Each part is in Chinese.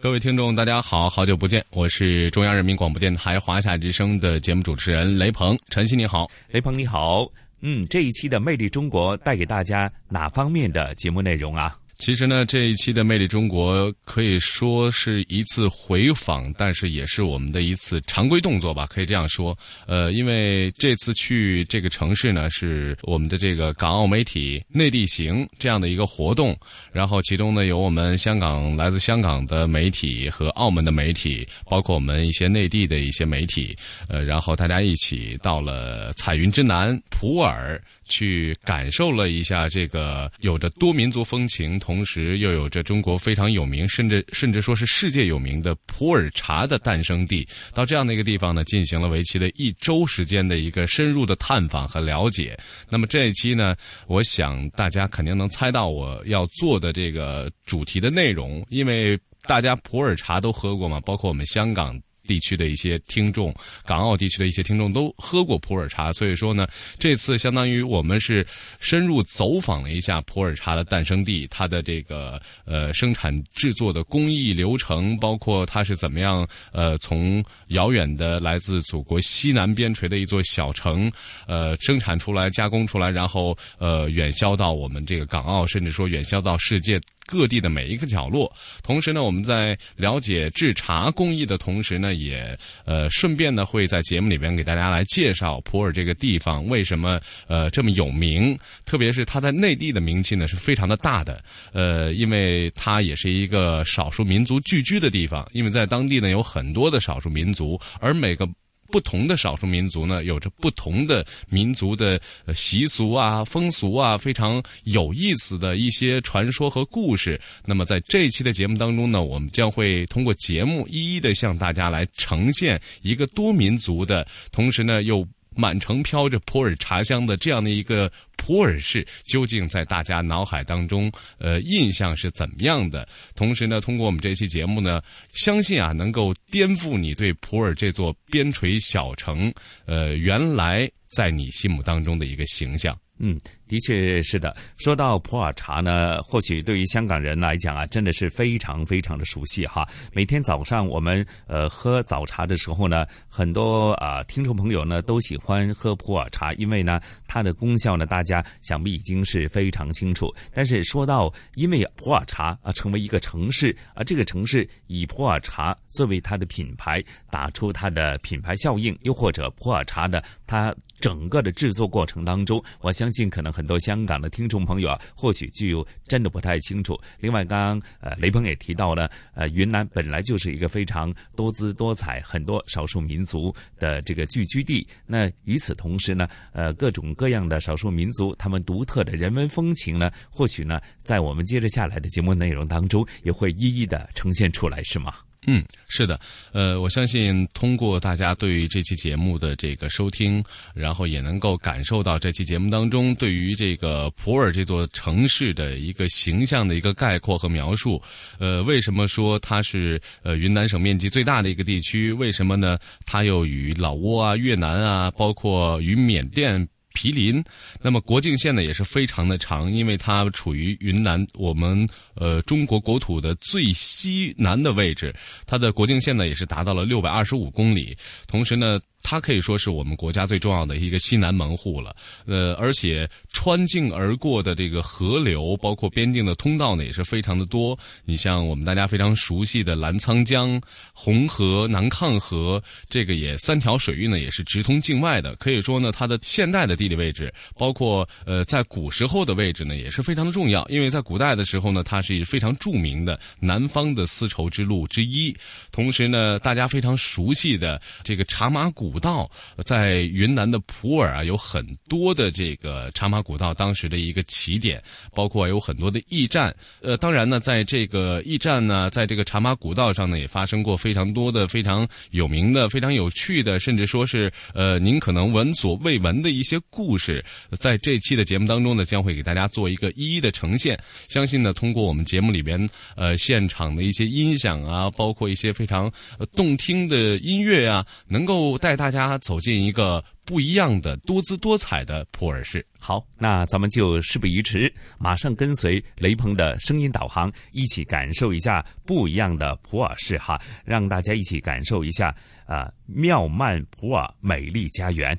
各位听众，大家好，好久不见，我是中央人民广播电台华夏之声的节目主持人雷鹏，晨曦你好，雷鹏你好，嗯，这一期的《魅力中国》带给大家哪方面的节目内容啊？其实呢，这一期的《魅力中国》可以说是一次回访，但是也是我们的一次常规动作吧，可以这样说。呃，因为这次去这个城市呢，是我们的这个港澳媒体内地行这样的一个活动，然后其中呢有我们香港来自香港的媒体和澳门的媒体，包括我们一些内地的一些媒体，呃，然后大家一起到了彩云之南普洱。去感受了一下这个有着多民族风情，同时又有着中国非常有名，甚至甚至说是世界有名的普洱茶的诞生地。到这样的一个地方呢，进行了为期的一周时间的一个深入的探访和了解。那么这一期呢，我想大家肯定能猜到我要做的这个主题的内容，因为大家普洱茶都喝过嘛，包括我们香港。地区的一些听众，港澳地区的一些听众都喝过普洱茶，所以说呢，这次相当于我们是深入走访了一下普洱茶的诞生地，它的这个呃生产制作的工艺流程，包括它是怎么样呃从遥远的来自祖国西南边陲的一座小城呃生产出来、加工出来，然后呃远销到我们这个港澳，甚至说远销到世界。各地的每一个角落，同时呢，我们在了解制茶工艺的同时呢，也呃顺便呢会在节目里边给大家来介绍普洱这个地方为什么呃这么有名，特别是它在内地的名气呢是非常的大的，呃，因为它也是一个少数民族聚居的地方，因为在当地呢有很多的少数民族，而每个。不同的少数民族呢，有着不同的民族的习俗啊、风俗啊，非常有意思的一些传说和故事。那么在这一期的节目当中呢，我们将会通过节目一一的向大家来呈现一个多民族的，同时呢又。满城飘着普洱茶香的这样的一个普洱市，究竟在大家脑海当中，呃，印象是怎么样的？同时呢，通过我们这期节目呢，相信啊，能够颠覆你对普洱这座边陲小城，呃，原来在你心目当中的一个形象。嗯。的确是的，说到普洱茶呢，或许对于香港人来讲啊，真的是非常非常的熟悉哈。每天早上我们呃喝早茶的时候呢，很多啊听众朋友呢都喜欢喝普洱茶，因为呢它的功效呢大家想必已经是非常清楚。但是说到因为普洱茶啊成为一个城市啊，这个城市以普洱茶作为它的品牌，打出它的品牌效应，又或者普洱茶的它整个的制作过程当中，我相信可能。很多香港的听众朋友啊，或许就真的不太清楚。另外，刚刚呃雷鹏也提到了，呃云南本来就是一个非常多姿多彩、很多少数民族的这个聚居地。那与此同时呢，呃各种各样的少数民族他们独特的人文风情呢，或许呢在我们接着下来的节目内容当中也会一一的呈现出来，是吗？嗯，是的，呃，我相信通过大家对于这期节目的这个收听，然后也能够感受到这期节目当中对于这个普洱这座城市的一个形象的一个概括和描述。呃，为什么说它是呃云南省面积最大的一个地区？为什么呢？它又与老挝啊、越南啊，包括与缅甸。毗邻，那么国境线呢也是非常的长，因为它处于云南我们呃中国国土的最西南的位置，它的国境线呢也是达到了六百二十五公里，同时呢。它可以说是我们国家最重要的一个西南门户了。呃，而且穿境而过的这个河流，包括边境的通道呢，也是非常的多。你像我们大家非常熟悉的澜沧江、红河、南抗河，这个也三条水域呢，也是直通境外的。可以说呢，它的现代的地理位置，包括呃在古时候的位置呢，也是非常的重要。因为在古代的时候呢，它是非常著名的南方的丝绸之路之一。同时呢，大家非常熟悉的这个茶马古道，在云南的普洱啊，有很多的这个茶马古道当时的一个起点，包括有很多的驿站。呃，当然呢，在这个驿站呢，在这个茶马古道上呢，也发生过非常多的非常有名的、非常有趣的，甚至说是呃，您可能闻所未闻的一些故事。在这期的节目当中呢，将会给大家做一个一一的呈现。相信呢，通过我们节目里边呃现场的一些音响啊，包括一些非常动听的音乐啊，能够带大家走进一个不一样的、多姿多彩的普洱市。好，那咱们就事不宜迟，马上跟随雷鹏的声音导航，一起感受一下不一样的普洱市哈，让大家一起感受一下啊妙曼普洱美丽家园。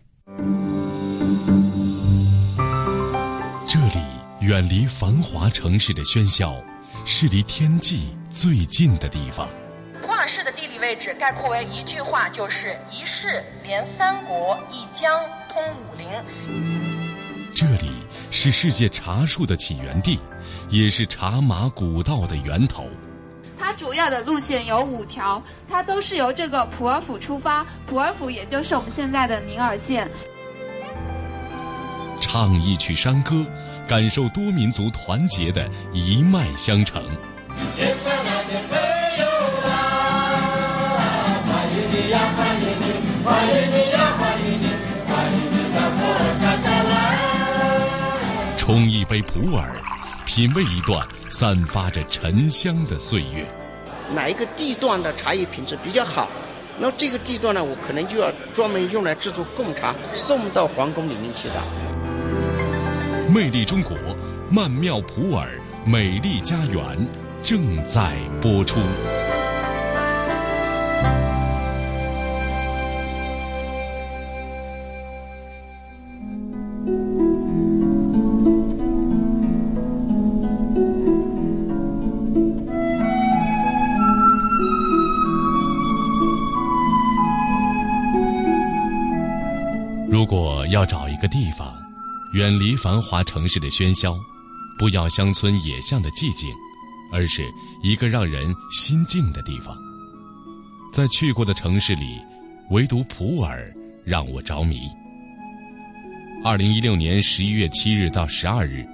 这里远离繁华城市的喧嚣，是离天际最近的地方。市的地理位置概括为一句话，就是一市连三国，一江通武陵。这里是世界茶树的起源地，也是茶马古道的源头。它主要的路线有五条，它都是由这个普洱府出发，普洱府也就是我们现在的宁洱县。唱一曲山歌，感受多民族团结的一脉相承。普洱，品味一段散发着沉香的岁月。哪一个地段的茶叶品质比较好？那这个地段呢，我可能就要专门用来制作贡茶，送到皇宫里面去的。魅力中国，曼妙普洱，美丽家园正在播出。个地方，远离繁华城市的喧嚣，不要乡村野巷的寂静，而是一个让人心静的地方。在去过的城市里，唯独普洱让我着迷。二零一六年十一月七日到十二日，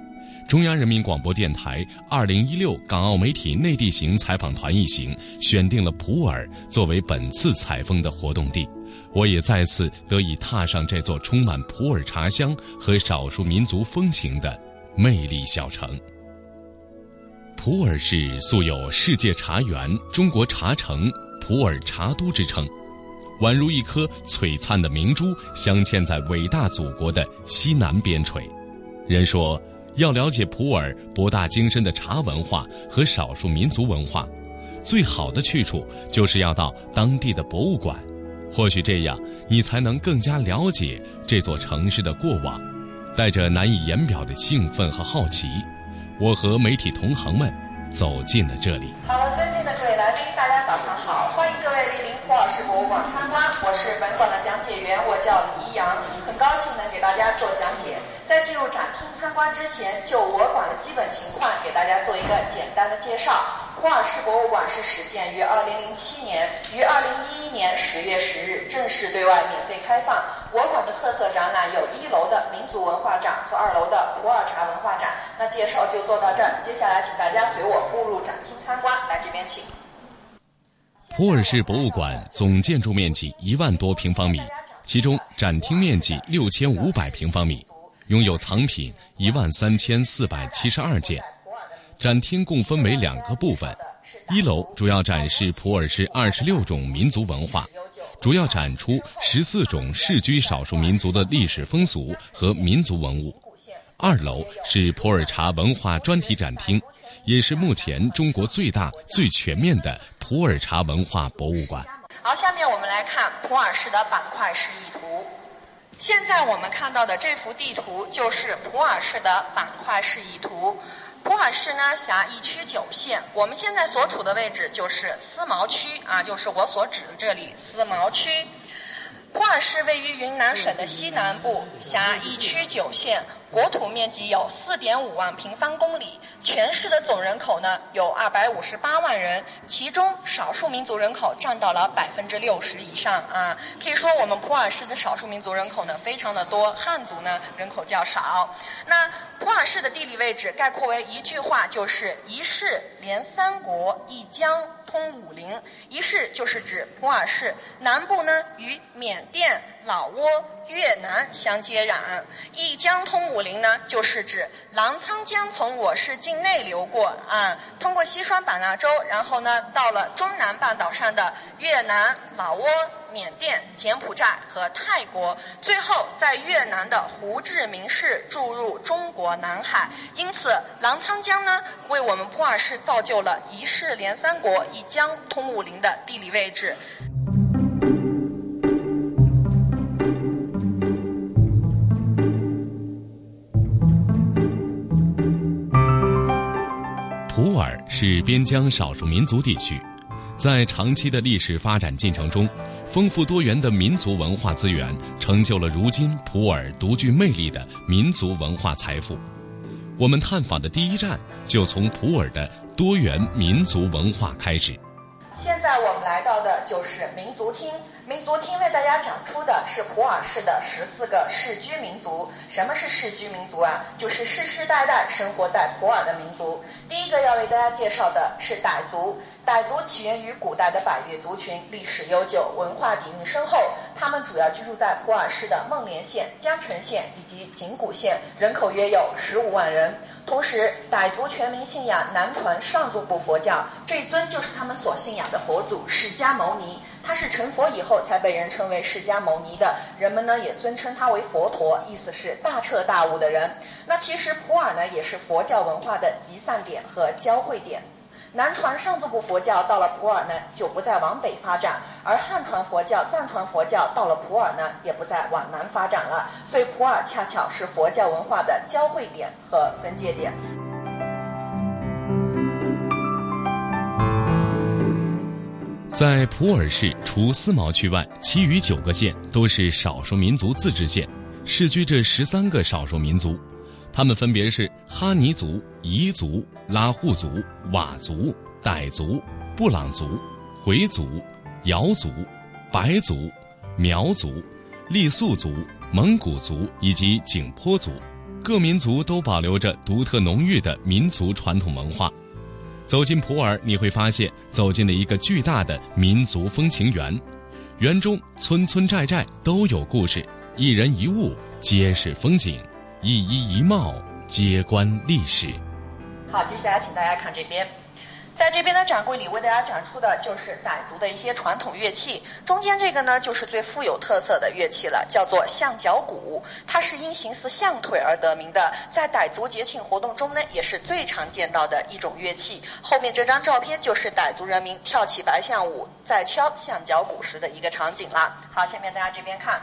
中央人民广播电台二零一六港澳媒体内地行采访团一行选定了普洱作为本次采风的活动地。我也再次得以踏上这座充满普洱茶香和少数民族风情的魅力小城。普洱市素有“世界茶园”“中国茶城”“普洱茶都”之称，宛如一颗璀璨的明珠，镶嵌在伟大祖国的西南边陲。人说，要了解普洱博大精深的茶文化和少数民族文化，最好的去处就是要到当地的博物馆。或许这样，你才能更加了解这座城市的过往。带着难以言表的兴奋和好奇，我和媒体同行们走进了这里。好了，尊敬的各位来宾，大家早上好，欢迎各位莅临胡老师博物馆参观。我是本馆的讲解员，我叫李一阳，很高兴能给大家做讲解。在进入展厅参观之前，就我馆的基本情况给大家做一个简单的介绍。普洱市博物馆是始建于2007年，于2011年10月10日正式对外免费开放。我馆的特色展览有一楼的民族文化展和二楼的普洱茶文化展。那介绍就做到这儿，接下来请大家随我步入展厅参观，来这边请。普洱市博物馆总建筑面积一万多平方米，其中展厅面积六千五百平方米，拥有藏品一万三千四百七十二件。展厅共分为两个部分，一楼主要展示普洱市二十六种民族文化，主要展出十四种世居少数民族的历史风俗和民族文物；二楼是普洱茶文化专题展厅，也是目前中国最大、最全面的普洱茶文化博物馆。好，下面我们来看普洱市的板块示意图。现在我们看到的这幅地图就是普洱市的板块示意图。普洱市呢辖一区九县，我们现在所处的位置就是思茅区啊，就是我所指的这里思茅区。普洱市位于云南省的西南部，辖一区九县，国土面积有四点五万平方公里，全市的总人口呢有二百五十八万人，其中少数民族人口占到了百分之六十以上啊。可以说我们普洱市的少数民族人口呢非常的多，汉族呢人口较少。那普洱市的地理位置概括为一句话，就是一市连三国，一江通武陵。一市就是指普洱市，南部呢与缅甸、老挝、越南相接壤；一江通武陵呢，就是指澜沧江从我市境内流过啊，通过西双版纳州，然后呢到了中南半岛上的越南、老挝。缅甸、柬埔寨和泰国，最后在越南的胡志明市注入中国南海。因此，澜沧江呢，为我们普洱市造就了一市连三国、一江通武陵的地理位置。是边疆少数民族地区，在长期的历史发展进程中，丰富多元的民族文化资源成就了如今普洱独具魅力的民族文化财富。我们探访的第一站就从普洱的多元民族文化开始。现在我们来到的就是民族厅。民族厅为大家讲出的是普洱市的十四个世居民族。什么是世居民族啊？就是世世代代生活在普洱的民族。第一个要为大家介绍的是傣族。傣族起源于古代的百越族群，历史悠久，文化底蕴深厚。他们主要居住在普洱市的孟连县、江城县以及景谷县，人口约有十五万人。同时，傣族全民信仰南传上座部佛教，这尊就是他们所信仰的佛祖释迦牟尼。他是成佛以后才被人称为释迦牟尼的，人们呢也尊称他为佛陀，意思是大彻大悟的人。那其实普洱呢也是佛教文化的集散点和交汇点。南传上座部佛教到了普洱呢就不再往北发展，而汉传佛教、藏传佛教到了普洱呢也不再往南发展了。所以普洱恰巧是佛教文化的交汇点和分界点。在普洱市，除思茅区外，其余九个县都是少数民族自治县，世居着十三个少数民族，他们分别是哈尼族、彝族、拉祜族、佤族、傣族、布朗族、回族、瑶族、白族、苗族、傈僳族、蒙古族以及景颇族。各民族都保留着独特浓郁的民族传统文化。走进普洱，你会发现走进了一个巨大的民族风情园，园中村村寨寨都有故事，一人一物皆是风景，一衣一貌皆关历史。好，接下来请大家看这边。在这边的展柜里，为大家展出的就是傣族的一些传统乐器。中间这个呢，就是最富有特色的乐器了，叫做象脚鼓。它是因形似象腿而得名的，在傣族节庆活动中呢，也是最常见到的一种乐器。后面这张照片就是傣族人民跳起白象舞，在敲象脚鼓时的一个场景了。好，下面大家这边看。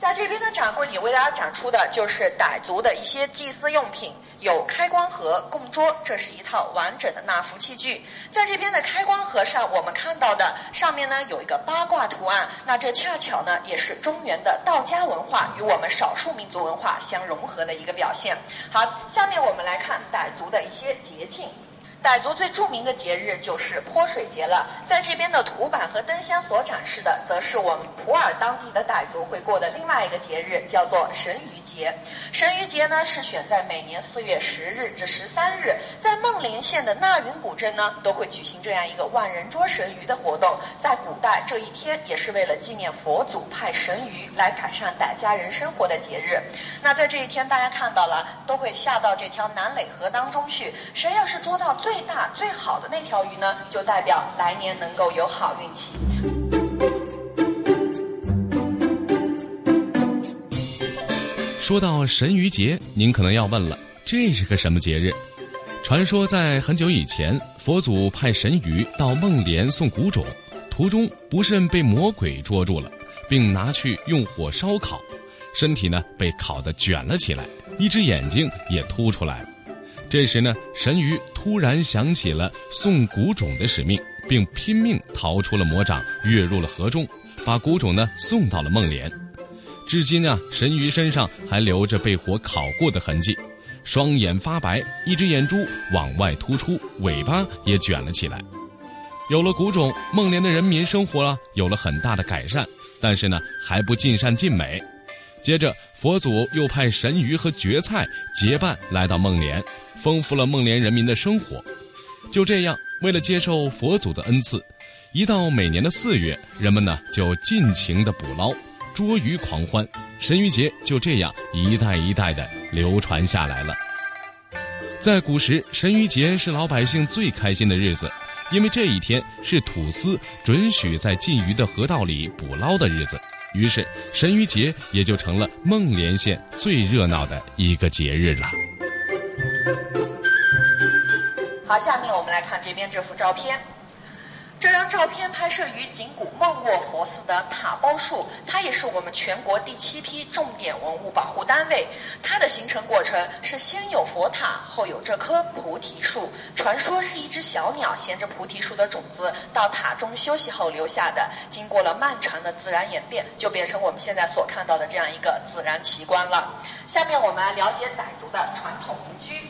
在这边的展柜里，为大家展出的就是傣族的一些祭祀用品，有开光盒、供桌，这是一套完整的纳福器具。在这边的开光盒上，我们看到的上面呢有一个八卦图案，那这恰巧呢也是中原的道家文化与我们少数民族文化相融合的一个表现。好，下面我们来看傣族的一些节庆。傣族最著名的节日就是泼水节了。在这边的图板和灯箱所展示的，则是我们普洱当地的傣族会过的另外一个节日，叫做神鱼节。神鱼节呢是选在每年四月十日至十三日，在孟连县的纳云古镇呢都会举行这样一个万人捉神鱼的活动。在古代，这一天也是为了纪念佛祖派神鱼来改善傣家人生活的节日。那在这一天，大家看到了，都会下到这条南垒河当中去。谁要是捉到最最大最好的那条鱼呢，就代表来年能够有好运气。说到神鱼节，您可能要问了，这是个什么节日？传说在很久以前，佛祖派神鱼到孟连送谷种，途中不慎被魔鬼捉住了，并拿去用火烧烤，身体呢被烤得卷了起来，一只眼睛也凸出来了。这时呢，神鱼突然想起了送谷种的使命，并拼命逃出了魔掌，跃入了河中，把谷种呢送到了孟连。至今啊，神鱼身上还留着被火烤过的痕迹，双眼发白，一只眼珠往外突出，尾巴也卷了起来。有了谷种，孟连的人民生活啊有了很大的改善，但是呢还不尽善尽美。接着，佛祖又派神鱼和蕨菜结伴来到孟连，丰富了孟连人民的生活。就这样，为了接受佛祖的恩赐，一到每年的四月，人们呢就尽情的捕捞、捉鱼狂欢，神鱼节就这样一代一代的流传下来了。在古时，神鱼节是老百姓最开心的日子，因为这一天是土司准许在禁渔的河道里捕捞的日子。于是，神鱼节也就成了孟连县最热闹的一个节日了。好，下面我们来看这边这幅照片。这张照片拍摄于景谷孟沃佛寺的塔包树，它也是我们全国第七批重点文物保护单位。它的形成过程是先有佛塔，后有这棵菩提树。传说是一只小鸟衔着菩提树的种子到塔中休息后留下的，经过了漫长的自然演变，就变成我们现在所看到的这样一个自然奇观了。下面我们来了解傣族的传统民居。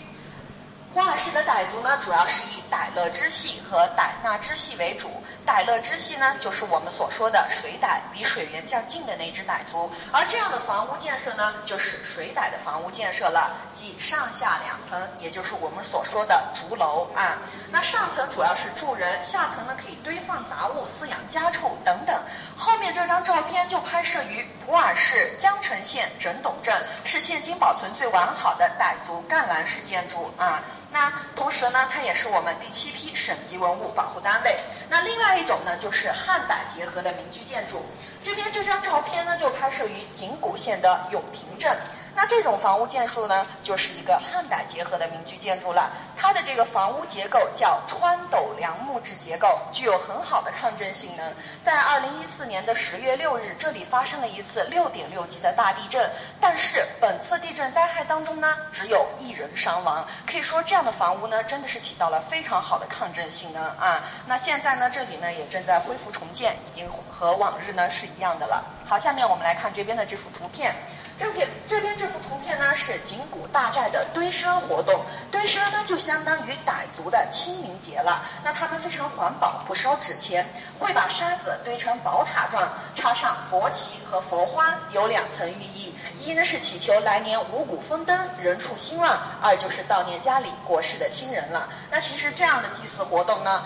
普洱市的傣族呢，主要是以傣乐支系和傣纳支系为主。傣乐支系呢，就是我们所说的水傣，离水源较近的那支傣族。而这样的房屋建设呢，就是水傣的房屋建设了，即上下两层，也就是我们所说的竹楼啊。那上层主要是住人，下层呢可以堆放杂物、饲养家畜等等。后面这张照片就拍摄于普洱市江城县整董镇，是现今保存最完好的傣族干栏式建筑啊。那同时呢，它也是我们第七批省级文物保护单位。那另外一种呢，就是汉傣结合的民居建筑。这边这张照片呢，就拍摄于景谷县的永平镇。那这种房屋建筑呢，就是一个汉傣结合的民居建筑了。它的这个房屋结构叫穿斗梁木质结构，具有很好的抗震性能。在二零一四年的十月六日，这里发生了一次六点六级的大地震，但是本次地震灾害当中呢，只有一人伤亡。可以说，这样的房屋呢，真的是起到了非常好的抗震性能啊。那现在呢，这里呢也正在恢复重建，已经和往日呢是一样的了。好，下面我们来看这边的这幅图片。这边这边这幅图片呢是景谷大寨的堆沙活动，堆沙呢就相当于傣族的清明节了。那他们非常环保，不烧纸钱，会把沙子堆成宝塔状，插上佛旗和佛花，有两层寓意：一呢是祈求来年五谷丰登，人畜兴旺；二就是悼念家里过世的亲人了。那其实这样的祭祀活动呢？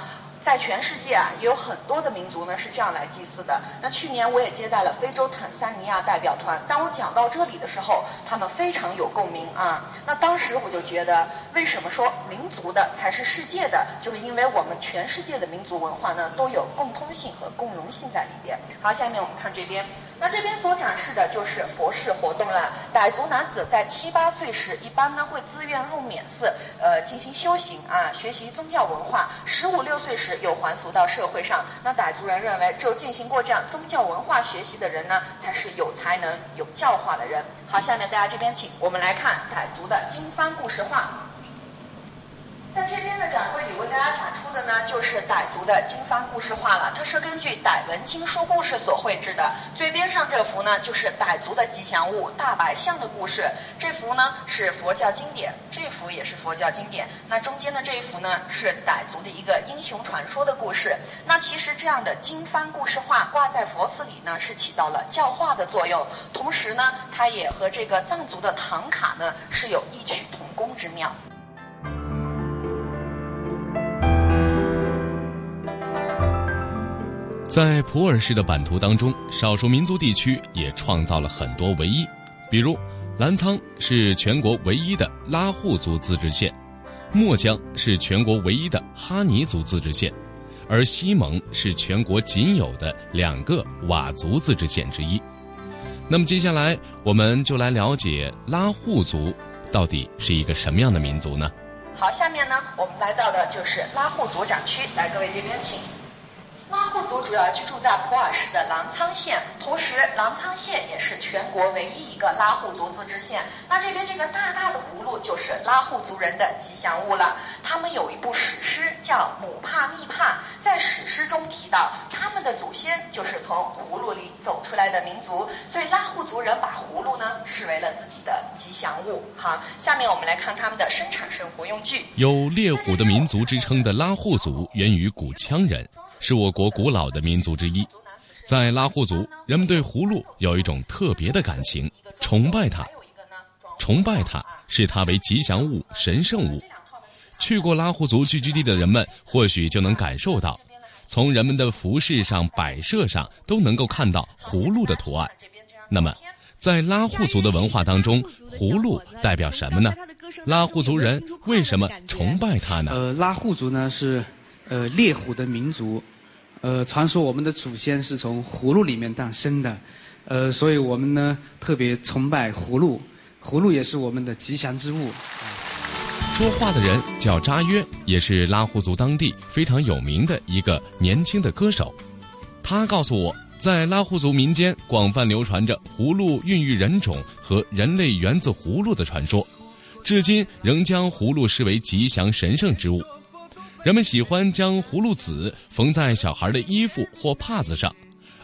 在全世界啊，也有很多的民族呢是这样来祭祀的。那去年我也接待了非洲坦桑尼亚代表团，当我讲到这里的时候，他们非常有共鸣啊。那当时我就觉得，为什么说民族的才是世界的？就是因为我们全世界的民族文化呢都有共通性和共融性在里边。好，下面我们看这边，那这边所展示的就是佛事活动了。傣族男子在七八岁时，一般呢会自愿入缅寺，呃，进行修行啊，学习宗教文化。十五六岁时。又还俗到社会上，那傣族人认为，只有进行过这样宗教文化学习的人呢，才是有才能、有教化的人。好，下面大家这边请，我们来看傣族的经幡故事画。在这边的展柜里为大家展出的呢，就是傣族的经幡故事画了。它是根据傣文经书故事所绘制的。最边上这幅呢，就是傣族的吉祥物大白象的故事。这幅呢是佛教经典，这幅也是佛教经典。那中间的这一幅呢，是傣族的一个英雄传说的故事。那其实这样的经幡故事画挂在佛寺里呢，是起到了教化的作用。同时呢，它也和这个藏族的唐卡呢是有异曲同工之妙。在普洱市的版图当中，少数民族地区也创造了很多唯一，比如澜沧是全国唯一的拉祜族自治县，墨江是全国唯一的哈尼族自治县，而西蒙是全国仅有的两个佤族自治县之一。那么接下来我们就来了解拉祜族到底是一个什么样的民族呢？好，下面呢，我们来到的就是拉祜族展区，来，各位这边请。拉祜族主要居住在普洱市的澜沧县，同时澜沧县也是全国唯一一个拉祜族自治县。那这边这个大大的葫芦就是拉祜族人的吉祥物了。他们有一部史诗叫《母帕密帕》，在史诗中提到他们的祖先就是从葫芦里走出来的民族，所以拉祜族人把葫芦呢视为了自己的吉祥物。好，下面我们来看他们的生产生活用具。有猎虎的民族之称的拉祜族源于古羌人。是我国古老的民族之一，在拉祜族，人们对葫芦有一种特别的感情，崇拜它，崇拜它，视它为吉祥物、神圣物。去过拉祜族聚居地的人们，或许就能感受到，从人们的服饰上、摆设上都能够看到葫芦的图案。那么，在拉祜族的文化当中，葫芦代表什么呢？拉祜族人为什么崇拜它呢？呃，拉祜族呢是。呃，猎虎的民族，呃，传说我们的祖先是从葫芦里面诞生的，呃，所以我们呢特别崇拜葫芦，葫芦也是我们的吉祥之物。说话的人叫扎约，也是拉祜族当地非常有名的一个年轻的歌手。他告诉我，在拉祜族民间广泛流传着葫芦孕育人种和人类源自葫芦的传说，至今仍将葫芦视为吉祥神圣之物。人们喜欢将葫芦籽缝在小孩的衣服或帕子上，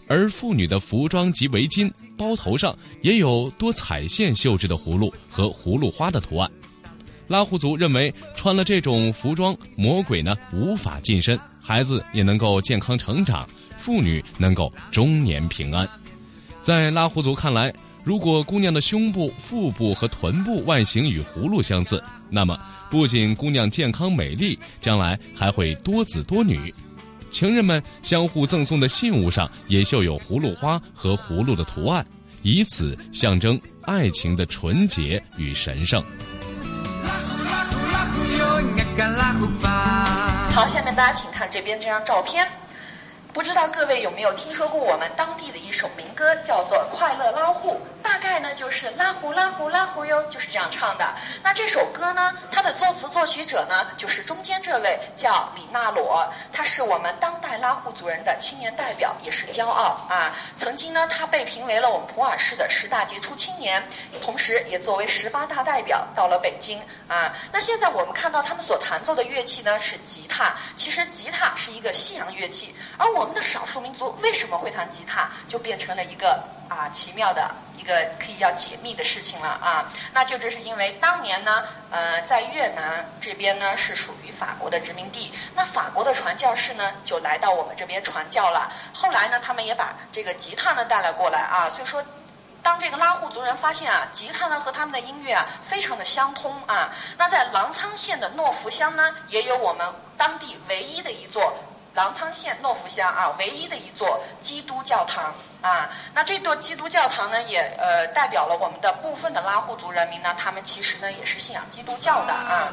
而妇女的服装及围巾、包头上也有多彩线绣制的葫芦和葫芦花的图案。拉祜族认为，穿了这种服装，魔鬼呢无法近身，孩子也能够健康成长，妇女能够终年平安。在拉祜族看来，如果姑娘的胸部、腹部和臀部外形与葫芦相似，那么。不仅姑娘健康美丽，将来还会多子多女。情人们相互赠送的信物上也绣有葫芦花和葫芦的图案，以此象征爱情的纯洁与神圣。好，下面大家请看这边这张照片。不知道各位有没有听说过我们当地的一首民歌，叫做《快乐拉祜》，大概呢就是拉祜拉祜拉祜哟，就是这样唱的。那这首歌呢，它的作词作曲者呢，就是中间这位叫李纳罗，他是我们当代拉祜族人的青年代表，也是骄傲啊。曾经呢，他被评为了我们普洱市的十大杰出青年，同时也作为十八大代表到了北京啊。那现在我们看到他们所弹奏的乐器呢是吉他，其实吉他是一个西洋乐器，而我。我们的少数民族为什么会弹吉他，就变成了一个啊奇妙的一个可以要解密的事情了啊！那就这是因为当年呢，呃，在越南这边呢是属于法国的殖民地，那法国的传教士呢就来到我们这边传教了。后来呢，他们也把这个吉他呢带了过来啊。所以说，当这个拉祜族人发现啊，吉他呢和他们的音乐啊非常的相通啊，那在澜沧县的诺福乡呢，也有我们当地唯一的一座。澜沧县诺福乡啊，唯一的一座基督教堂啊，那这座基督教堂呢，也呃代表了我们的部分的拉祜族人民呢，他们其实呢也是信仰基督教的啊。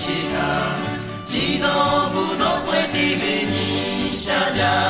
した。地のの声ティベニシャジャ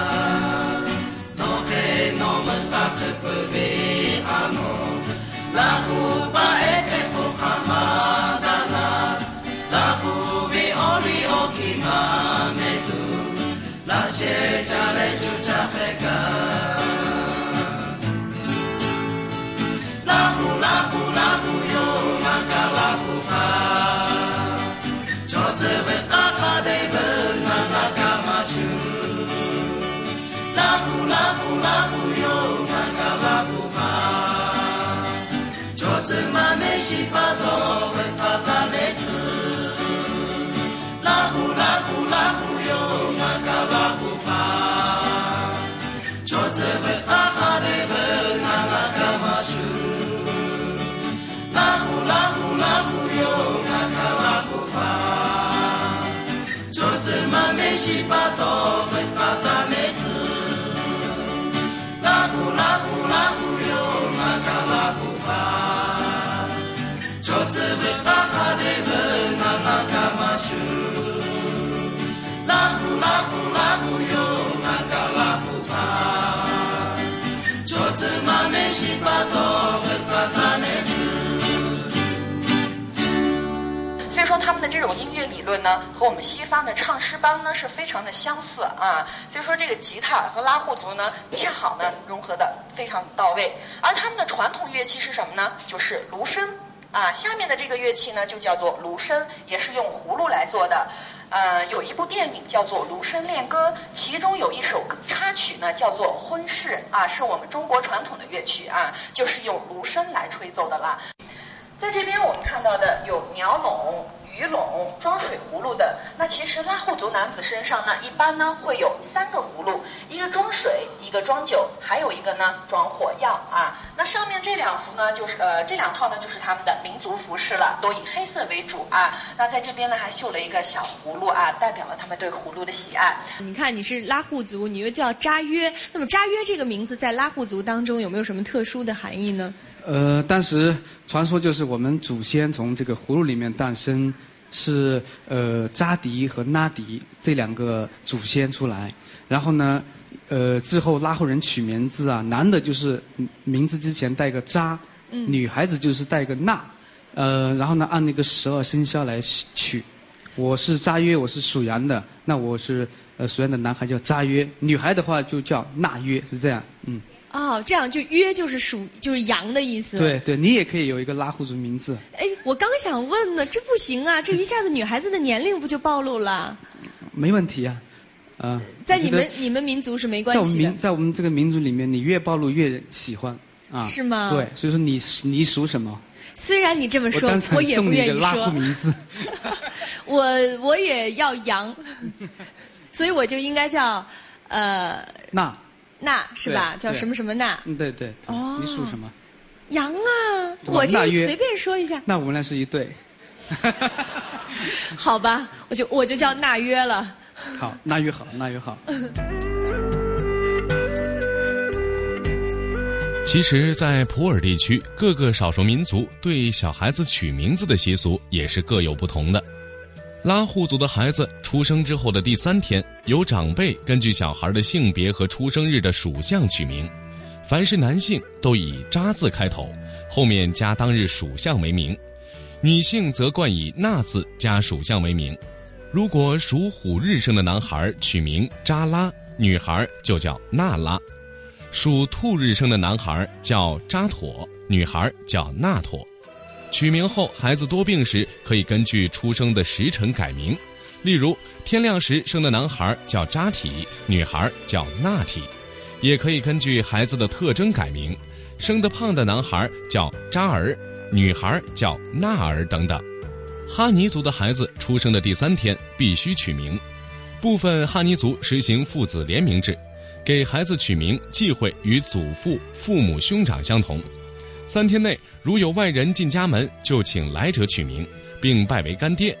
La she cha le chu cha pe ka Lahu lahu lahu yo ngaka lahu pa Chote we kaka de be ngaka kamashu Lahu lahu lahu yo ngaka lahu pa Chote ma me shi pa to 是巴东。他们的这种音乐理论呢，和我们西方的唱诗班呢是非常的相似啊。所以说这个吉他和拉祜族呢，恰好呢融合的非常到位。而他们的传统乐器是什么呢？就是芦笙啊。下面的这个乐器呢就叫做芦笙，也是用葫芦来做的。呃，有一部电影叫做《芦笙恋歌》，其中有一首插曲呢叫做《婚事》啊，是我们中国传统的乐曲啊，就是用芦笙来吹奏的啦。在这边我们看到的有鸟笼、鱼笼、装水葫芦的。那其实拉祜族男子身上呢，一般呢会有三个葫芦，一个装水，一个装酒，还有一个呢装火药啊。那上面这两幅呢，就是呃这两套呢就是他们的民族服饰了，都以黑色为主啊。那在这边呢还绣了一个小葫芦啊，代表了他们对葫芦的喜爱。你看你是拉祜族，你又叫扎约，那么扎约这个名字在拉祜族当中有没有什么特殊的含义呢？呃，当时传说就是我们祖先从这个葫芦里面诞生，是呃扎迪和拉迪这两个祖先出来，然后呢，呃之后拉祜人取名字啊，男的就是名字之前带个扎，嗯女孩子就是带个娜，呃，然后呢按那个十二生肖来取。我是扎约，我是属羊的，那我是呃属羊的男孩叫扎约，女孩的话就叫那约，是这样，嗯。哦，这样就约就是属就是羊的意思。对对，你也可以有一个拉祜族名字。哎，我刚想问呢，这不行啊！这一下子女孩子的年龄不就暴露了？没问题啊，啊、在你们你们民族是没关系在我们民。在我们这个民族里面，你越暴露越喜欢啊。是吗对，所以说你你属什么？虽然你这么说我也不愿意说。我我也要羊，所以我就应该叫呃那那是吧？叫什么什么那嗯，对对，对哦你属什么？羊啊！我就那约随便说一下，那我们俩是一对。好吧？我就我就叫那约了。好，那约好，那约好。其实，在普洱地区，各个少数民族对小孩子取名字的习俗也是各有不同的。拉祜族的孩子出生之后的第三天，由长辈根据小孩的性别和出生日的属相取名。凡是男性都以“扎”字开头，后面加当日属相为名；女性则冠以纳字加属相为名。如果属虎日生的男孩取名扎拉，女孩就叫娜拉；属兔日生的男孩叫扎妥，女孩叫娜妥。取名后，孩子多病时可以根据出生的时辰改名，例如天亮时生的男孩叫扎体，女孩叫娜体；也可以根据孩子的特征改名，生得胖的男孩叫扎儿，女孩叫娜儿等等。哈尼族的孩子出生的第三天必须取名，部分哈尼族实行父子联名制，给孩子取名忌讳与祖父、父母、兄长相同。三天内如有外人进家门，就请来者取名，并拜为干爹。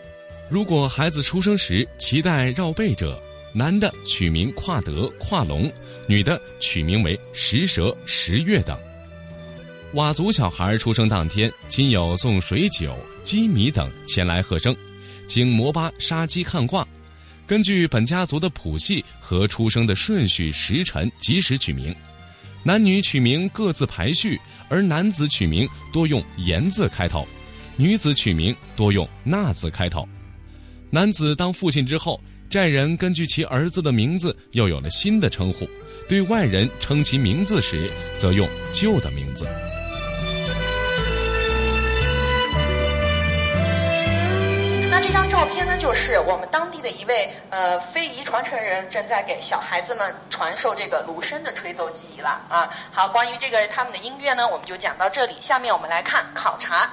如果孩子出生时脐带绕背者，男的取名跨德、跨龙，女的取名为石蛇、石月等。佤族小孩出生当天，亲友送水酒、鸡米等前来贺生，请摩巴杀鸡看卦，根据本家族的谱系和出生的顺序、时辰及时取名。男女取名各自排序，而男子取名多用言字开头，女子取名多用纳字开头。男子当父亲之后，寨人根据其儿子的名字又有了新的称呼，对外人称其名字时，则用旧的名字。这张照片呢，就是我们当地的一位呃非遗传承人正在给小孩子们传授这个芦笙的吹奏技艺了啊。好，关于这个他们的音乐呢，我们就讲到这里。下面我们来看考察，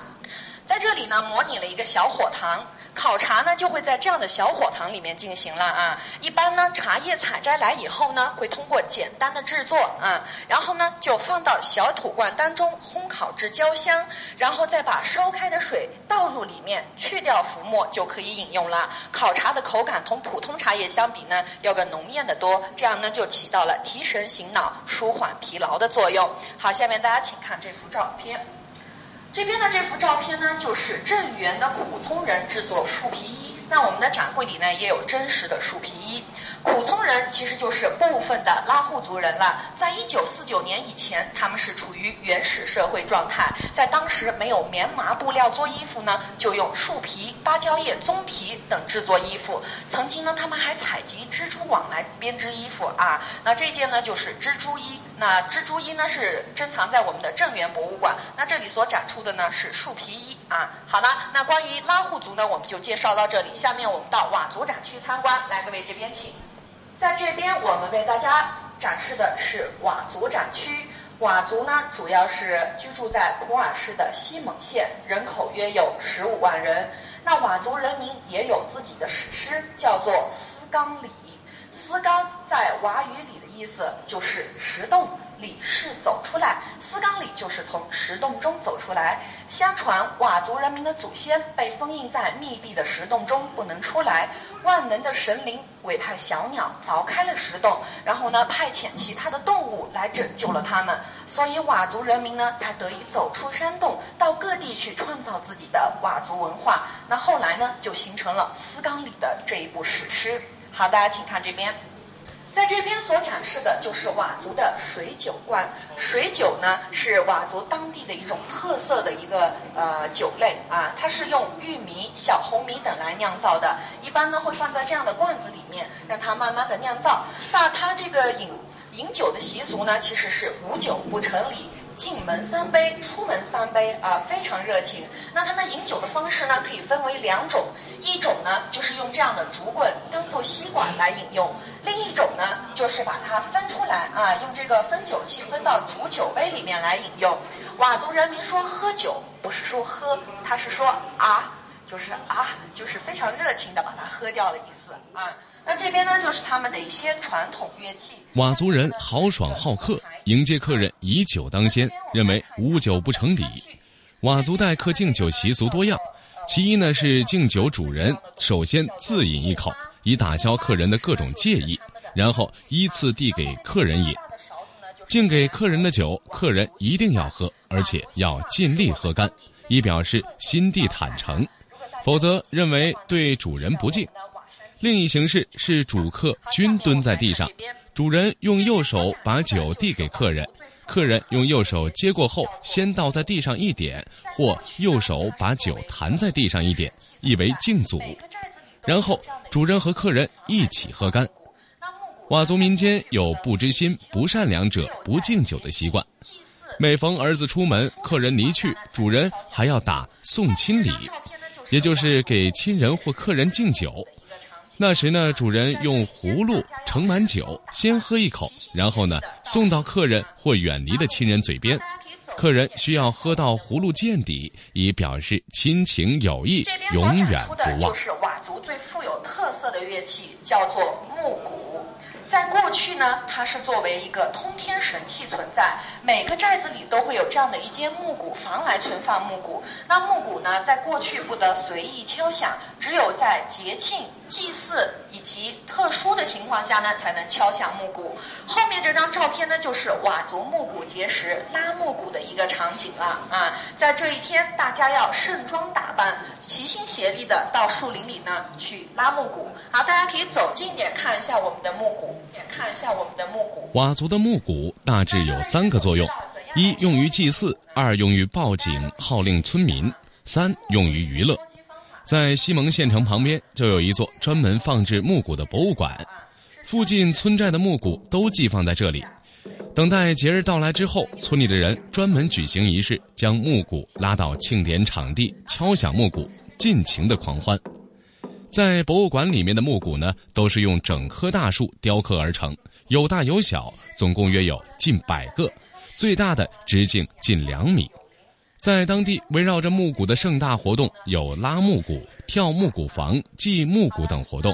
在这里呢，模拟了一个小火塘。考察呢就会在这样的小火塘里面进行了啊。一般呢，茶叶采摘来以后呢，会通过简单的制作啊，然后呢就放到小土罐当中烘烤至焦香，然后再把烧开的水倒入里面，去掉浮沫就可以饮用了。烤茶的口感同普通茶叶相比呢，要更浓艳的多，这样呢就起到了提神醒脑、舒缓疲劳的作用。好，下面大家请看这幅照片。这边的这幅照片呢，就是镇原的普通人制作树皮衣。那我们的展柜里呢，也有真实的树皮衣。苦葱人其实就是部分的拉祜族人了。在一九四九年以前，他们是处于原始社会状态。在当时没有棉麻布料做衣服呢，就用树皮、芭蕉叶、棕皮等制作衣服。曾经呢，他们还采集蜘蛛网来编织衣服啊。那这件呢，就是蜘蛛衣。那蜘蛛衣呢，是珍藏在我们的镇原博物馆。那这里所展出的呢，是树皮衣啊。好了，那关于拉祜族呢，我们就介绍到这里。下面我们到佤族展区参观，来，各位这边请。在这边，我们为大家展示的是佤族展区。佤族呢，主要是居住在普洱市的西蒙县，人口约有十五万人。那佤族人民也有自己的史诗，叫做《思冈里》。思冈在佤语里的意思就是石洞里是走出来，思冈里就是从石洞中走出来。相传佤族人民的祖先被封印在密闭的石洞中不能出来，万能的神灵委派小鸟凿开了石洞，然后呢派遣其他的动物来拯救了他们，所以佤族人民呢才得以走出山洞，到各地去创造自己的佤族文化。那后来呢就形成了思冈里的这一部史诗。好，大家请看这边。在这边所展示的就是佤族的水酒罐。水酒呢是佤族当地的一种特色的一个呃酒类啊，它是用玉米、小红米等来酿造的。一般呢会放在这样的罐子里面，让它慢慢的酿造。那它这个饮饮酒的习俗呢，其实是无酒不成礼。进门三杯，出门三杯啊，非常热情。那他们饮酒的方式呢，可以分为两种，一种呢就是用这样的竹棍当做吸管来饮用，另一种呢就是把它分出来啊，用这个分酒器分到煮酒杯里面来饮用。佤族人民说喝酒不是说喝，他是说啊，就是啊，就是非常热情的把它喝掉的意思啊。那这边呢，就是他们的一些传统乐器。佤族人豪爽好客，迎接客人以酒当先，认为无酒不成礼。佤族待客敬酒习俗多样，其一呢是敬酒主人首先自饮一口，以打消客人的各种介意，然后依次递给客人饮。敬给客人的酒，客人一定要喝，而且要尽力喝干，以表示心地坦诚，否则认为对主人不敬。另一形式是主客均蹲在地上，主人用右手把酒递给客人，客人用右手接过后，先倒在地上一点，或右手把酒弹在地上一点，意为敬祖。然后主人和客人一起喝干。佤族民间有不知心、不善良者不敬酒的习惯。每逢儿子出门，客人离去，主人还要打送亲礼，也就是给亲人或客人敬酒。那时呢，主人用葫芦盛满酒，先喝一口，然后呢送到客人或远离的亲人嘴边。客人需要喝到葫芦见底，以表示亲情友谊永远不忘。就是佤族最富有特色的乐器，叫做木鼓。在过去呢，它是作为一个通天神器存在，每个寨子里都会有这样的一间木鼓房来存放木鼓。那木鼓呢，在过去不得随意敲响，只有在节庆、祭祀以及特殊的情况下呢，才能敲响木鼓。后面这张照片呢，就是佤族木鼓节时拉木鼓的一个场景了啊。在这一天，大家要盛装打扮，齐心协力的到树林里呢去拉木鼓。好，大家可以走近点看一下我们的木鼓。看一下我们的木鼓。佤族的木鼓大致有三个作用：一用于祭祀，二用于报警号令村民，三用于娱乐。在西蒙县城旁边就有一座专门放置木鼓的博物馆，附近村寨的木鼓都寄放在这里。等待节日到来之后，村里的人专门举行仪式，将木鼓拉到庆典场地，敲响木鼓，尽情的狂欢。在博物馆里面的木鼓呢，都是用整棵大树雕刻而成，有大有小，总共约有近百个，最大的直径近两米。在当地围绕着木鼓的盛大活动有拉木鼓、跳木鼓房、祭木鼓等活动。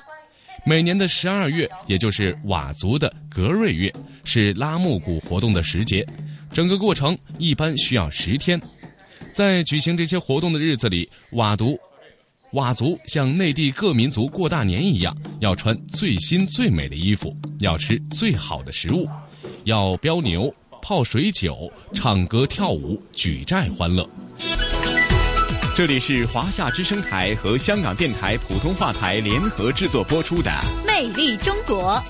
每年的十二月，也就是佤族的格瑞月，是拉木鼓活动的时节，整个过程一般需要十天。在举行这些活动的日子里，佤族。佤族像内地各民族过大年一样，要穿最新最美的衣服，要吃最好的食物，要飙牛、泡水酒、唱歌跳舞、举债欢乐。这里是华夏之声台和香港电台普通话台联合制作播出的《魅力中国》。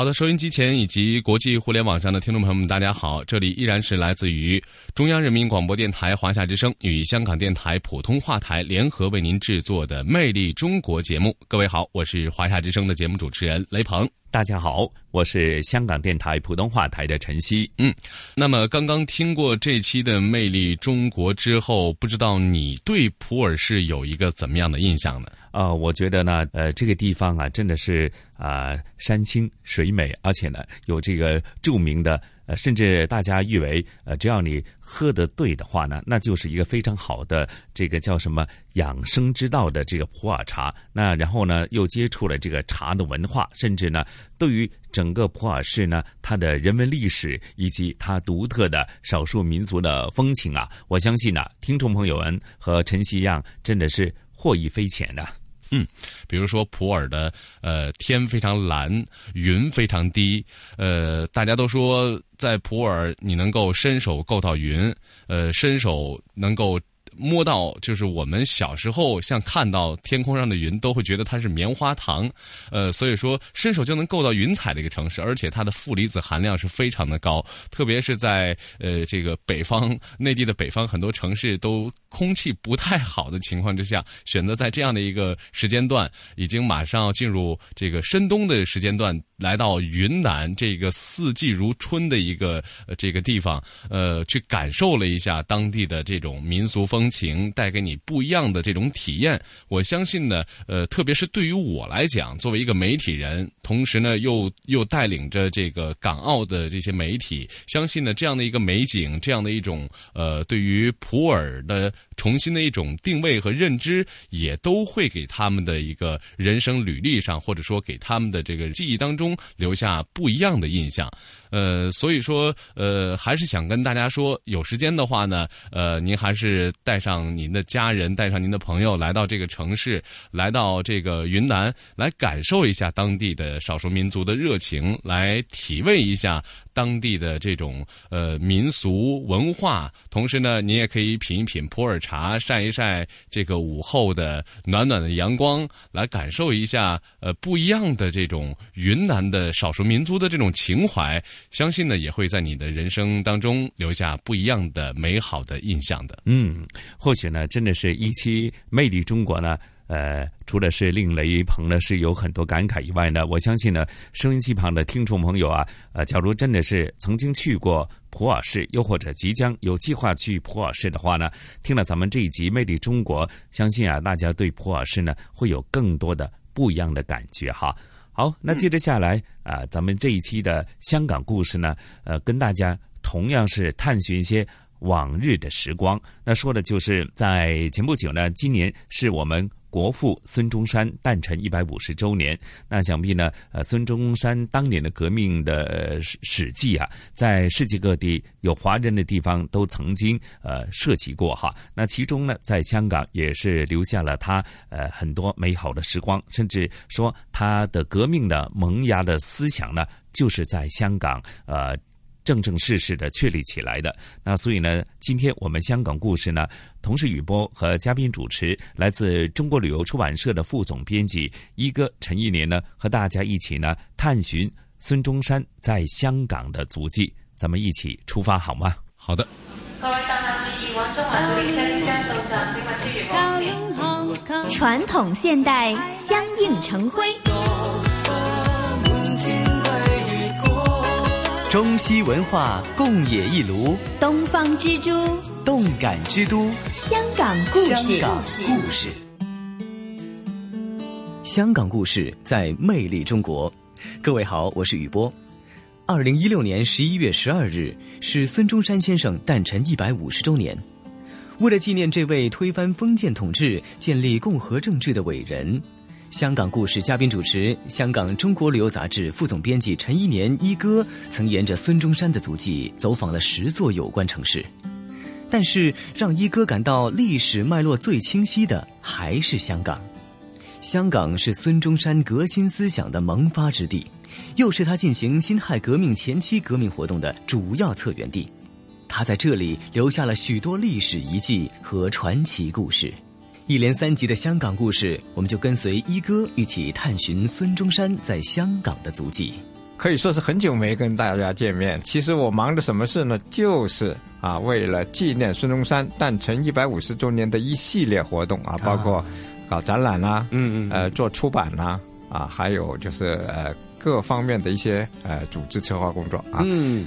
好的，收音机前以及国际互联网上的听众朋友们，大家好！这里依然是来自于中央人民广播电台华夏之声与香港电台普通话台联合为您制作的《魅力中国》节目。各位好，我是华夏之声的节目主持人雷鹏。大家好，我是香港电台普通话台的陈曦。嗯，那么刚刚听过这期的《魅力中国》之后，不知道你对普洱市有一个怎么样的印象呢？啊，我觉得呢，呃，这个地方啊，真的是啊，山清水美，而且呢，有这个著名的。甚至大家誉为，呃，只要你喝得对的话呢，那就是一个非常好的这个叫什么养生之道的这个普洱茶。那然后呢，又接触了这个茶的文化，甚至呢，对于整个普洱市呢，它的人文历史以及它独特的少数民族的风情啊，我相信呢，听众朋友们和晨曦一样，真的是获益匪浅的。嗯，比如说普洱的呃天非常蓝，云非常低，呃，大家都说在普洱你能够伸手够到云，呃，伸手能够。摸到就是我们小时候像看到天空上的云都会觉得它是棉花糖，呃，所以说伸手就能够到云彩的一个城市，而且它的负离子含量是非常的高，特别是在呃这个北方内地的北方很多城市都空气不太好的情况之下，选择在这样的一个时间段，已经马上要进入这个深冬的时间段。来到云南这个四季如春的一个这个地方，呃，去感受了一下当地的这种民俗风情，带给你不一样的这种体验。我相信呢，呃，特别是对于我来讲，作为一个媒体人，同时呢又又带领着这个港澳的这些媒体，相信呢这样的一个美景，这样的一种呃，对于普洱的。重新的一种定位和认知，也都会给他们的一个人生履历上，或者说给他们的这个记忆当中留下不一样的印象。呃，所以说，呃，还是想跟大家说，有时间的话呢，呃，您还是带。带上您的家人，带上您的朋友，来到这个城市，来到这个云南，来感受一下当地的少数民族的热情，来体味一下当地的这种呃民俗文化。同时呢，您也可以品一品普洱茶，晒一晒这个午后的暖暖的阳光，来感受一下呃不一样的这种云南的少数民族的这种情怀。相信呢，也会在你的人生当中留下不一样的美好的印象的。嗯，或许呢，真的是一期《魅力中国》呢。呃，除了是令雷鹏呢是有很多感慨以外呢，我相信呢，收音机旁的听众朋友啊，呃，假如真的是曾经去过普洱市，又或者即将有计划去普洱市的话呢，听了咱们这一集《魅力中国》，相信啊，大家对普洱市呢会有更多的不一样的感觉哈。好，那接着下来啊，咱们这一期的香港故事呢，呃，跟大家同样是探寻一些往日的时光。那说的就是在前不久呢，今年是我们。国父孙中山诞辰一百五十周年，那想必呢，呃，孙中山当年的革命的史史记啊，在世界各地有华人的地方都曾经呃涉及过哈。那其中呢，在香港也是留下了他呃很多美好的时光，甚至说他的革命的萌芽的思想呢，就是在香港呃。正正式式的确立起来的。那所以呢，今天我们香港故事呢，同时雨波和嘉宾主持来自中国旅游出版社的副总编辑一哥陈一年呢，和大家一起呢探寻孙中山在香港的足迹。咱们一起出发好吗？好的。各位往中环列车即將到站，請勿超越黃線。傳統現代相映成輝。中西文化共冶一炉，东方之珠，动感之都，香港故事。香港故事，香港故事在魅力中国。各位好，我是雨波。二零一六年十一月十二日是孙中山先生诞辰一百五十周年。为了纪念这位推翻封建统治、建立共和政治的伟人。香港故事嘉宾主持，香港中国旅游杂志副总编辑陈一年一哥曾沿着孙中山的足迹走访了十座有关城市，但是让一哥感到历史脉络最清晰的还是香港。香港是孙中山革新思想的萌发之地，又是他进行辛亥革命前期革命活动的主要策源地。他在这里留下了许多历史遗迹和传奇故事。一连三集的香港故事，我们就跟随一哥一起探寻孙中山在香港的足迹。可以说是很久没跟大家见面。其实我忙的什么事呢？就是啊，为了纪念孙中山诞辰一百五十周年的一系列活动啊，包括搞展览啦，嗯嗯，呃，做出版啦，啊，还有就是呃各方面的一些呃组织策划工作啊。嗯，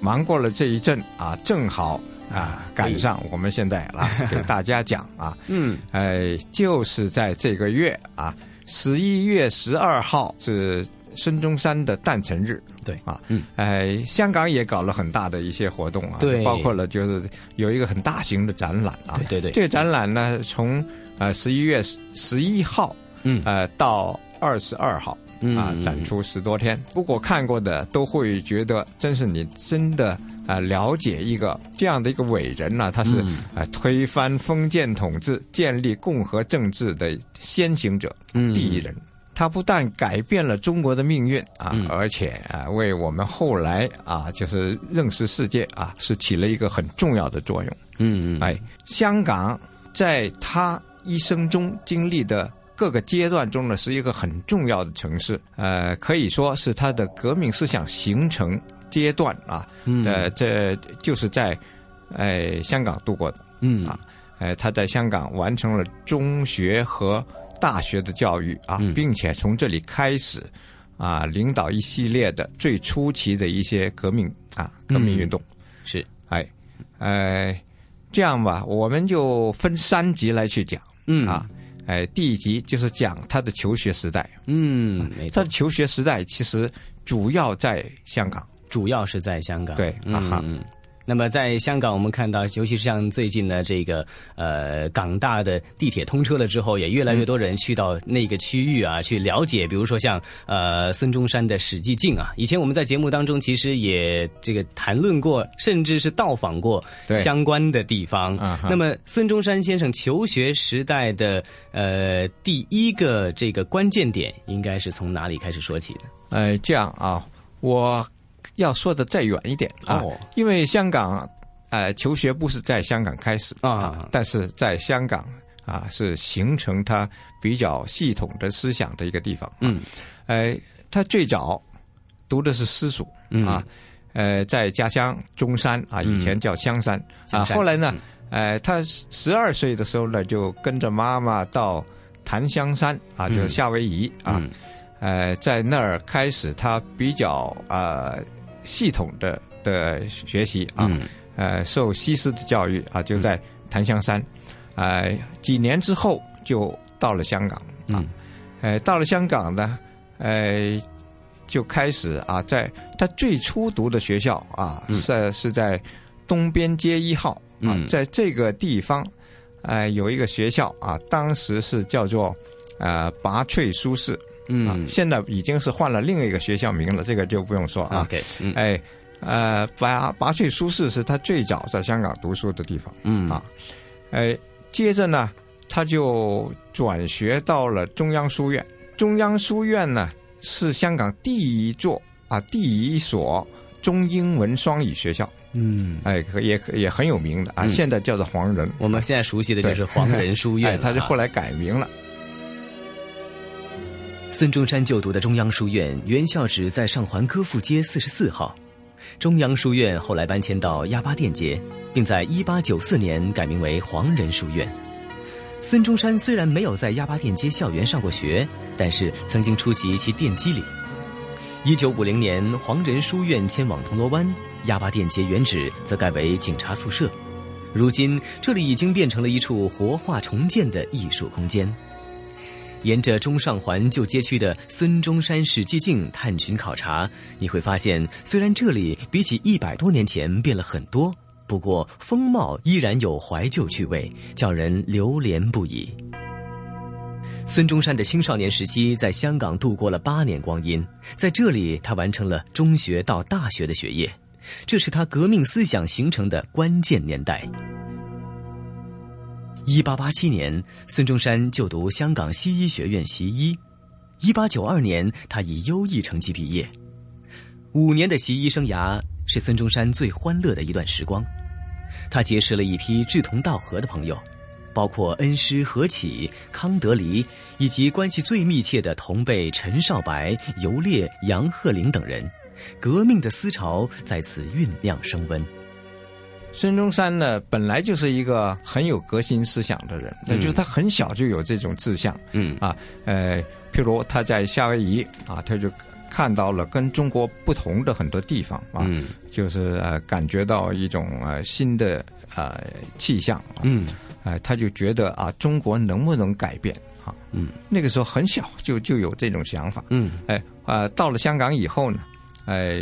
忙过了这一阵啊，正好。啊，赶上我们现在啊，给大家讲啊，嗯，哎，就是在这个月啊，十一月十二号是孙中山的诞辰日，对啊，嗯，哎，香港也搞了很大的一些活动啊，对，包括了就是有一个很大型的展览啊，對對對，這個展览呢，从呃十一月十一号，嗯，呃到二十二号。啊，展出十多天，不過看过的都会觉得，真是你真的啊了解一个这样的一个伟人呢，他是啊推翻封建统治、建立共和政治的先行者，第一人。他不但改变了中国的命运啊，而且啊为我们后来啊就是认识世界啊是起了一个很重要的作用。嗯嗯，哎，香港在他一生中经历的。各个阶段中呢，是一个很重要的城市，呃，可以说是他的革命思想形成階段啊，嗯，呃，这就是在，呃，香港度过的，嗯。啊，呃，他在香港完成了中学和大学的教育啊，嗯，並且从这里开始啊，领导一系列的最初期的一些革命啊，革命运动，嗯，是，哎，呃，这样吧，我们就分三集来去讲，嗯。啊。哎，第一集就是讲他的求学时代。嗯，他的求学时代其实主要在香港，主要是在香港。对，啊哈。那么在香港，我们看到，尤其是像最近呢，这个呃港大的地铁通车了之后，也越来越多人去到那个区域啊，去了解，比如说像呃孙中山的史记径啊。以前我们在节目当中其实也这个谈论过，甚至是到访过相关的地方。那么孙中山先生求学时代的呃第一个这个关键点，应该是从哪里开始说起的？呃，这样啊，我。要说的再远一点啊，因为香港，呃，求学不是在香港开始啊，但是在香港啊，是形成他比较系统的思想的一个地方。嗯，呃，他最早读的是私塾啊，呃，在家乡中山啊，以前叫香山啊，后来呢，呃，他十二岁的时候呢，就跟着妈妈到檀香山啊，就是夏威夷啊，呃，在那儿开始他比较啊。系统的的学习啊，呃，受西式的教育啊，就在檀香山，呃，几年之后就到了香港啊，呃，到了香港呢，呃，就开始啊，在他最初读的学校啊，是是在东边街一号啊，在这个地方，呃，有一个学校啊，当时是叫做呃拔萃书室。嗯，现在已经是换了另一个学校名了，这个就不用说啊。OK，哎，呃，拔拔萃书室是他最早在香港读书的地方。嗯啊，哎，接着呢，他就转学到了中央书院。中央书院呢是香港第一座啊，第一所中英文双语学校。嗯，哎，也也很有名的啊，现在叫做黄仁。我们现在熟悉的就是黄仁书院，他就后来改名了。孙中山就读的中央书院原校址在上环歌赋街四十四号，中央书院后来搬迁到鸭巴店街，并在一八九四年改名为黄仁书院。孙中山虽然没有在鸭巴店街校园上过学，但是曾经出席其奠基礼。一九五零年，黄仁书院迁往铜锣湾，鸭巴店街原址则改为警察宿舍，如今这里已经变成了一处活化重建的艺术空间。沿着中上环旧街区的孙中山史迹径探寻考察，你会发现，虽然这里比起一百多年前变了很多，不过风貌依然有怀旧趣味，叫人流连不已。孙中山的青少年时期在香港度过了八年光阴，在这里他完成了中学到大学的学业，这是他革命思想形成的关键年代。一八八七年，孙中山就读香港西医学院习医。一八九二年，他以优异成绩毕业。五年的习医生涯是孙中山最欢乐的一段时光。他结识了一批志同道合的朋友，包括恩师何启、康德黎，以及关系最密切的同辈陈少白、游烈、杨鹤龄等人。革命的思潮在此酝酿升温。孙中山呢，本来就是一个很有革新思想的人，那就是他很小就有这种志向。嗯啊，呃，譬如他在夏威夷啊，他就看到了跟中国不同的很多地方啊，就是呃，感觉到一种呃新的呃气象。嗯，哎，他就觉得啊，中国能不能改变啊？嗯，那个时候很小就就有这种想法。嗯，哎啊，到了香港以后呢，哎，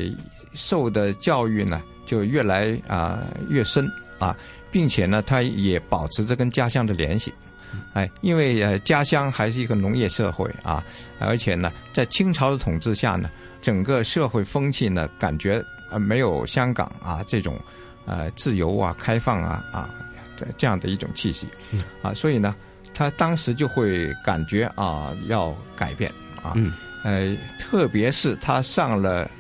受的教育呢。就越来啊越深啊，并且呢，他也保持着跟家乡的联系，哎，因为呃家乡还是一个农业社会啊，而且呢，在清朝的统治下呢，整个社会风气呢，感觉呃没有香港啊这种呃自由啊、开放啊啊这样的一种气息，啊，所以呢，他当时就会感觉啊要改变啊，呃，特别是他上了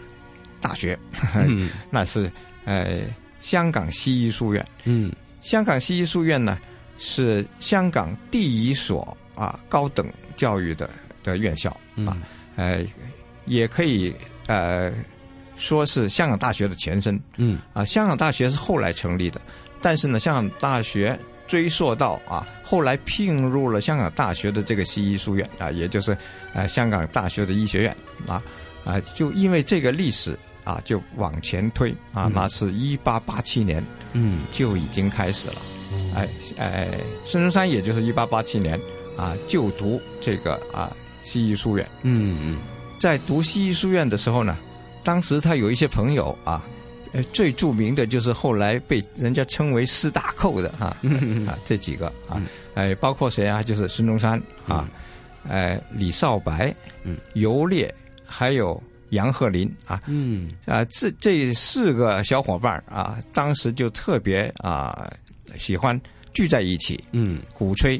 大学，那是。呃，香港西医书院，嗯，香港西医书院呢是香港第一所啊高等教育的的院校啊，呃，也可以呃说是香港大学的前身，嗯，啊，香港大学是后来成立的，但是呢，香港大学追溯到啊后来聘入了香港大学的这个西医书院啊，也就是呃香港大学的医学院啊啊，就因为这个历史。啊，就往前推啊，那是一八八七年，嗯，就已经开始了。哎哎，孙中山也就是一八八七年啊，就读这个啊西医书院。嗯嗯，在读西医书院的时候呢，当时他有一些朋友啊，呃最著名的就是后来被人家称为四大寇的啊啊这几个啊，哎包括谁啊？就是孙中山啊，哎李少白，嗯，游猎，还有杨鹤林啊，嗯。啊这这四个小伙伴啊，当时就特别啊喜欢聚在一起，嗯，鼓吹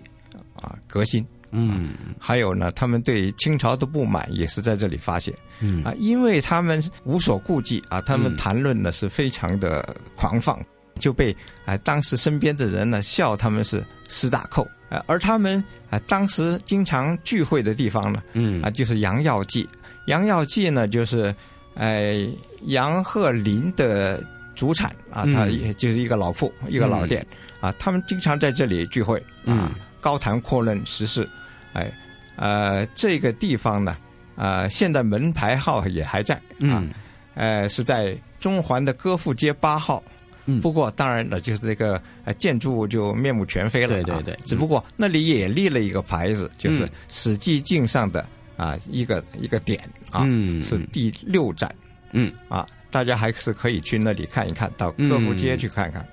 啊革新。嗯，还有呢，他们对清朝的不满也是在这里发泄。嗯。啊，因为他们无所顾忌啊，他们谈论呢是非常的狂放，就被啊当时身边的人呢笑他们是四大寇啊，而他们啊当时经常聚会的地方呢，嗯。啊就是杨耀记，杨耀记呢就是哎杨鹤龄的祖产啊，他也就是一个老铺一个老店。啊，他们经常在这里聚会啊，高谈阔论时事。哎，呃，这个地方呢，呃，现在门牌号也还在啊，呃，是在中环的歌赋街八号。嗯，不过当然了，就是这个呃建筑物就面目全非了。对对对，只不过那里也立了一个牌子，就是史记镜上的啊一个一个点啊，是第六站。嗯，啊，大家还是可以去那里看一看，到歌赋街去看看。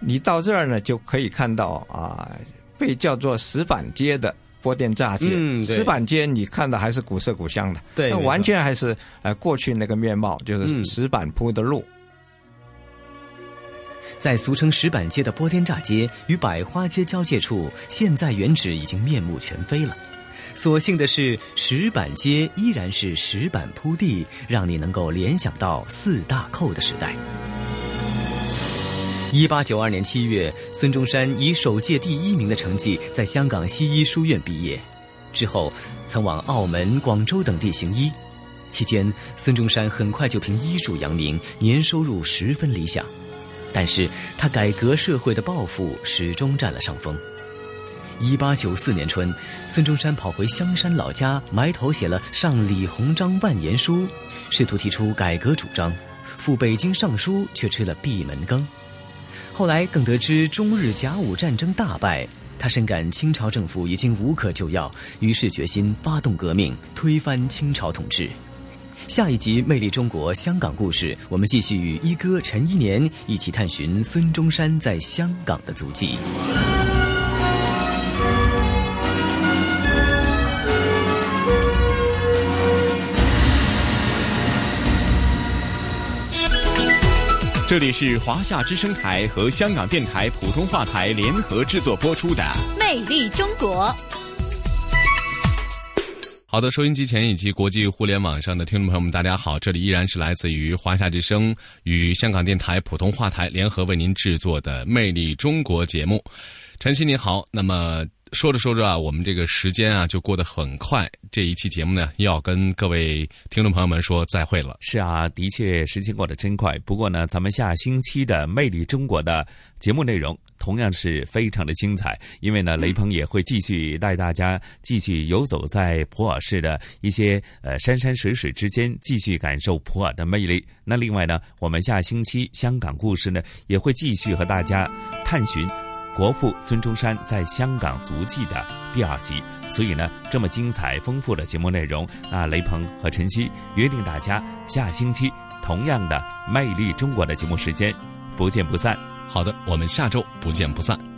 你到这儿呢，就可以看到啊，被叫做石板街的。波电炸街，石板街，你看的还是古色古香的，对，那完全还是呃过去那个面貌，就是石板铺的路。在俗称石板街的波店炸街与百花街交界处，现在原址已经面目全非了。所幸的是，石板街依然是石板铺地，让你能够联想到四大寇的时代。一八九二年七月，孙中山以首届第一名的成绩在香港西医书院毕业，之后曾往澳门、广州等地行医。期间，孙中山很快就凭医术扬名，年收入十分理想。但是他改革社会的抱负始终占了上风。一八九四年春，孙中山跑回香山老家，埋头写了《上李鸿章万言书》，试图提出改革主张，赴北京上书却吃了闭门羹。后来更得知中日甲午战争大败，他深感清朝政府已经无可救药，于是决心发动革命，推翻清朝统治。下一集《魅力中国香港故事》，我们继续与一哥陈一年一起探寻孙中山在香港的足迹。这里是华夏之声台和香港电台普通话台联合制作播出的《魅力中国》。好的，收音机前以及国际互联网上的听众朋友们，大家好，这里依然是来自于华夏之声与香港电台普通话台联合为您制作的《魅力中国》节目。晨曦你好，那么。说着说着啊，我们这个时间啊就过得很快。这一期节目呢，又要跟各位听众朋友们说再会了。是啊，的确时间过得真快。不过呢，咱们下星期的《魅力中国》的节目内容同样是非常的精彩，因为呢，雷鹏也会继续带大家继续游走在普洱市的一些呃山山水水之间，继续感受普洱的魅力。那另外呢，我们下星期香港故事呢，也会继续和大家探寻。国父孙中山在香港足迹的第二集，所以呢，这么精彩丰富的节目内容，那雷鹏和晨曦约定大家下星期同样的《魅力中国》的节目时间，不见不散。好的，我们下周不见不散。